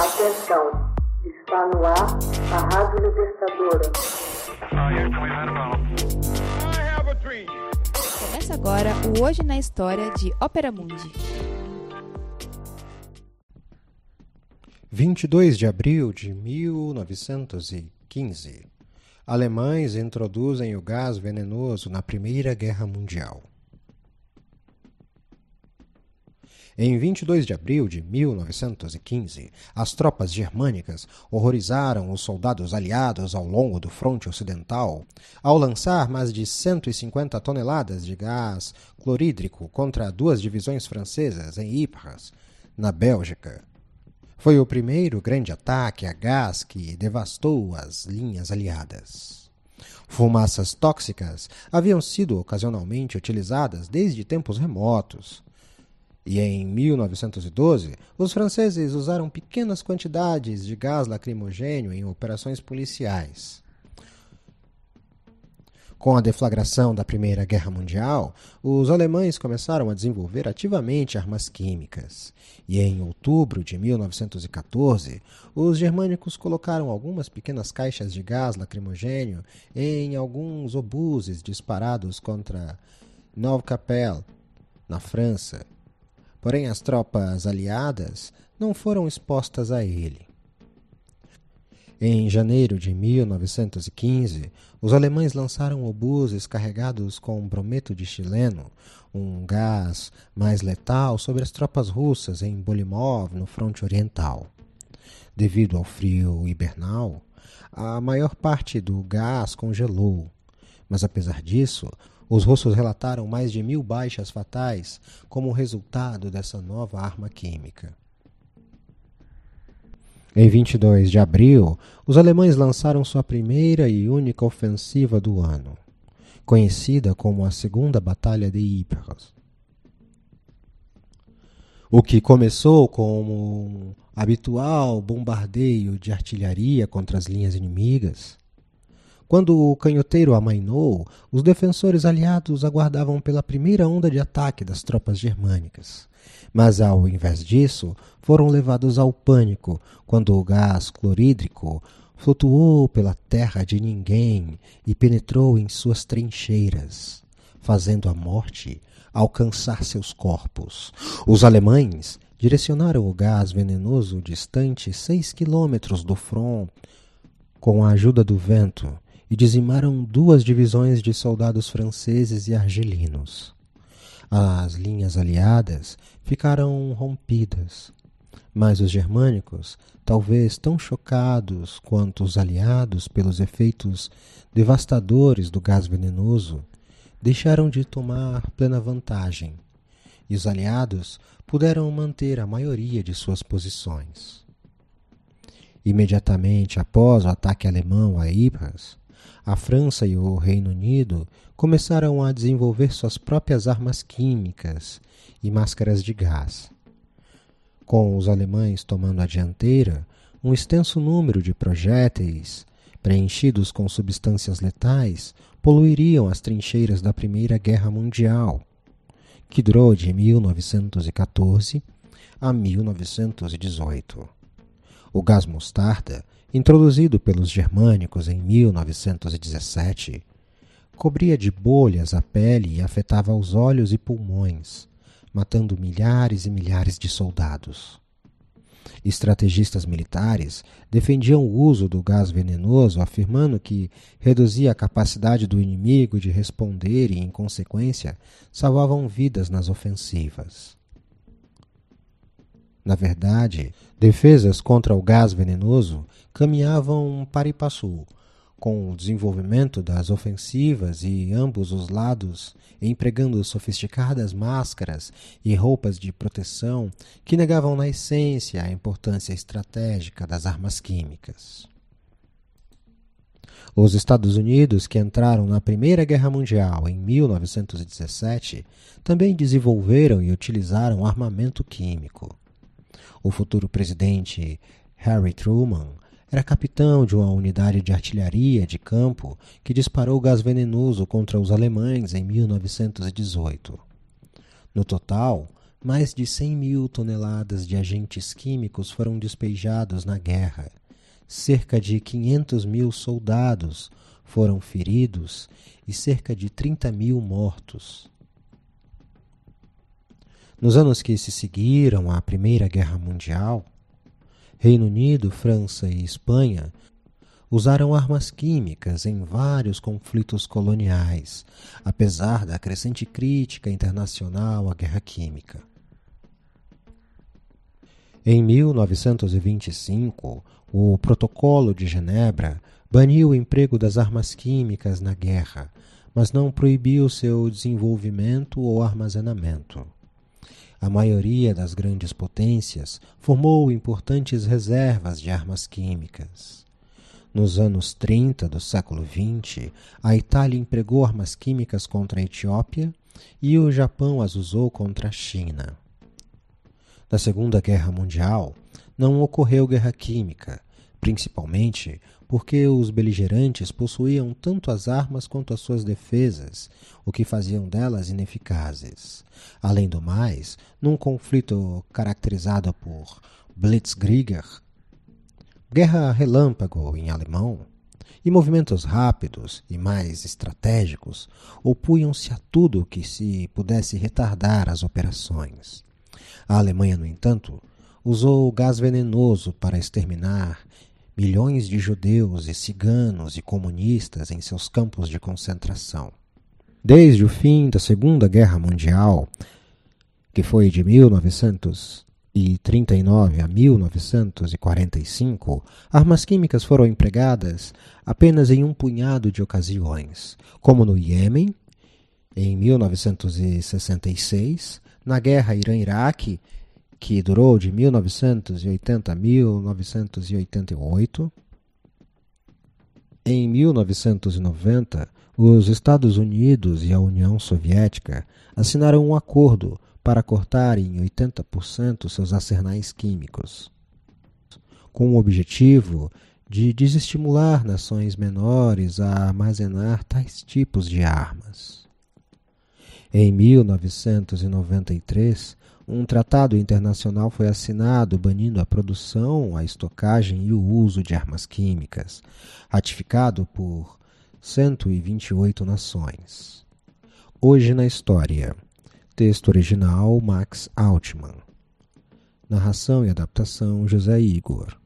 Atenção, está no ar a Rádio Libertadora. Começa agora o Hoje na História de Ópera Mundi. 22 de abril de 1915. Alemães introduzem o gás venenoso na Primeira Guerra Mundial. Em 22 de abril de 1915, as tropas germânicas horrorizaram os soldados aliados ao longo do fronte ocidental ao lançar mais de 150 toneladas de gás clorídrico contra duas divisões francesas em Ypres, na Bélgica. Foi o primeiro grande ataque a gás que devastou as linhas aliadas. Fumaças tóxicas haviam sido ocasionalmente utilizadas desde tempos remotos. E em 1912, os franceses usaram pequenas quantidades de gás lacrimogênio em operações policiais. Com a deflagração da Primeira Guerra Mundial, os alemães começaram a desenvolver ativamente armas químicas. E em outubro de 1914, os germânicos colocaram algumas pequenas caixas de gás lacrimogênio em alguns obuses disparados contra Neuve-Capelle, na França. Porém, as tropas aliadas não foram expostas a ele. Em janeiro de 1915, os alemães lançaram obuses carregados com brometo de chileno, um gás mais letal, sobre as tropas russas em Bolimov, no fronte oriental. Devido ao frio hibernal, a maior parte do gás congelou, mas apesar disso, os russos relataram mais de mil baixas fatais como resultado dessa nova arma química. Em 22 de abril, os alemães lançaram sua primeira e única ofensiva do ano, conhecida como a Segunda Batalha de Ypres. O que começou como um habitual bombardeio de artilharia contra as linhas inimigas, quando o canhoteiro amainou, os defensores aliados aguardavam pela primeira onda de ataque das tropas germânicas. Mas, ao invés disso, foram levados ao pânico quando o gás clorídrico flutuou pela terra de ninguém e penetrou em suas trincheiras, fazendo a morte alcançar seus corpos. Os alemães direcionaram o gás venenoso distante seis quilômetros do front com a ajuda do vento e dizimaram duas divisões de soldados franceses e argelinos. As linhas aliadas ficaram rompidas, mas os germânicos, talvez tão chocados quanto os aliados pelos efeitos devastadores do gás venenoso, deixaram de tomar plena vantagem, e os aliados puderam manter a maioria de suas posições. Imediatamente após o ataque alemão a Ypres, a França e o Reino Unido começaram a desenvolver suas próprias armas químicas e máscaras de gás. Com os alemães tomando a dianteira, um extenso número de projéteis, preenchidos com substâncias letais, poluiriam as trincheiras da Primeira Guerra Mundial, que durou de 1914 a 1918. O gás mostarda introduzido pelos germânicos em 1917, cobria de bolhas a pele e afetava os olhos e pulmões, matando milhares e milhares de soldados. Estrategistas militares defendiam o uso do gás venenoso, afirmando que reduzia a capacidade do inimigo de responder e, em consequência, salvavam vidas nas ofensivas. Na verdade, defesas contra o gás venenoso caminhavam para e passo, com o desenvolvimento das ofensivas e ambos os lados empregando sofisticadas máscaras e roupas de proteção que negavam na essência a importância estratégica das armas químicas. Os Estados Unidos, que entraram na Primeira Guerra Mundial em 1917, também desenvolveram e utilizaram armamento químico. O futuro presidente Harry Truman era capitão de uma unidade de artilharia de campo que disparou gás venenoso contra os alemães em 1918. No total, mais de 100 mil toneladas de agentes químicos foram despejados na guerra. Cerca de 500 mil soldados foram feridos e cerca de 30 mil mortos. Nos anos que se seguiram à Primeira Guerra Mundial, Reino Unido, França e Espanha usaram armas químicas em vários conflitos coloniais, apesar da crescente crítica internacional à guerra química. Em 1925, o Protocolo de Genebra baniu o emprego das armas químicas na guerra, mas não proibiu seu desenvolvimento ou armazenamento. A maioria das grandes potências formou importantes reservas de armas químicas. Nos anos 30 do século XX, a Itália empregou armas químicas contra a Etiópia e o Japão as usou contra a China. Na Segunda Guerra Mundial, não ocorreu guerra química, principalmente porque os beligerantes possuíam tanto as armas quanto as suas defesas, o que faziam delas ineficazes. Além do mais, num conflito caracterizado por Blitzkrieger, guerra relâmpago em alemão, e movimentos rápidos e mais estratégicos opunham-se a tudo que se pudesse retardar as operações. A Alemanha, no entanto, usou gás venenoso para exterminar milhões de judeus e ciganos e comunistas em seus campos de concentração. Desde o fim da Segunda Guerra Mundial, que foi de 1939 a 1945, armas químicas foram empregadas apenas em um punhado de ocasiões, como no Iêmen, em 1966, na Guerra Irã-Iraque que durou de 1980 a 1988. Em 1990, os Estados Unidos e a União Soviética assinaram um acordo para cortar em 80% seus arsenais químicos, com o objetivo de desestimular nações menores a armazenar tais tipos de armas. Em 1993, um tratado internacional foi assinado banindo a produção, a estocagem e o uso de armas químicas, ratificado por 128 nações. Hoje na História. Texto original Max Altman. Narração e adaptação José Igor.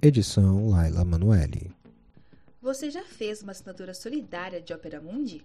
Edição Laila Manuelle. Você já fez uma assinatura solidária de Opera Mundi?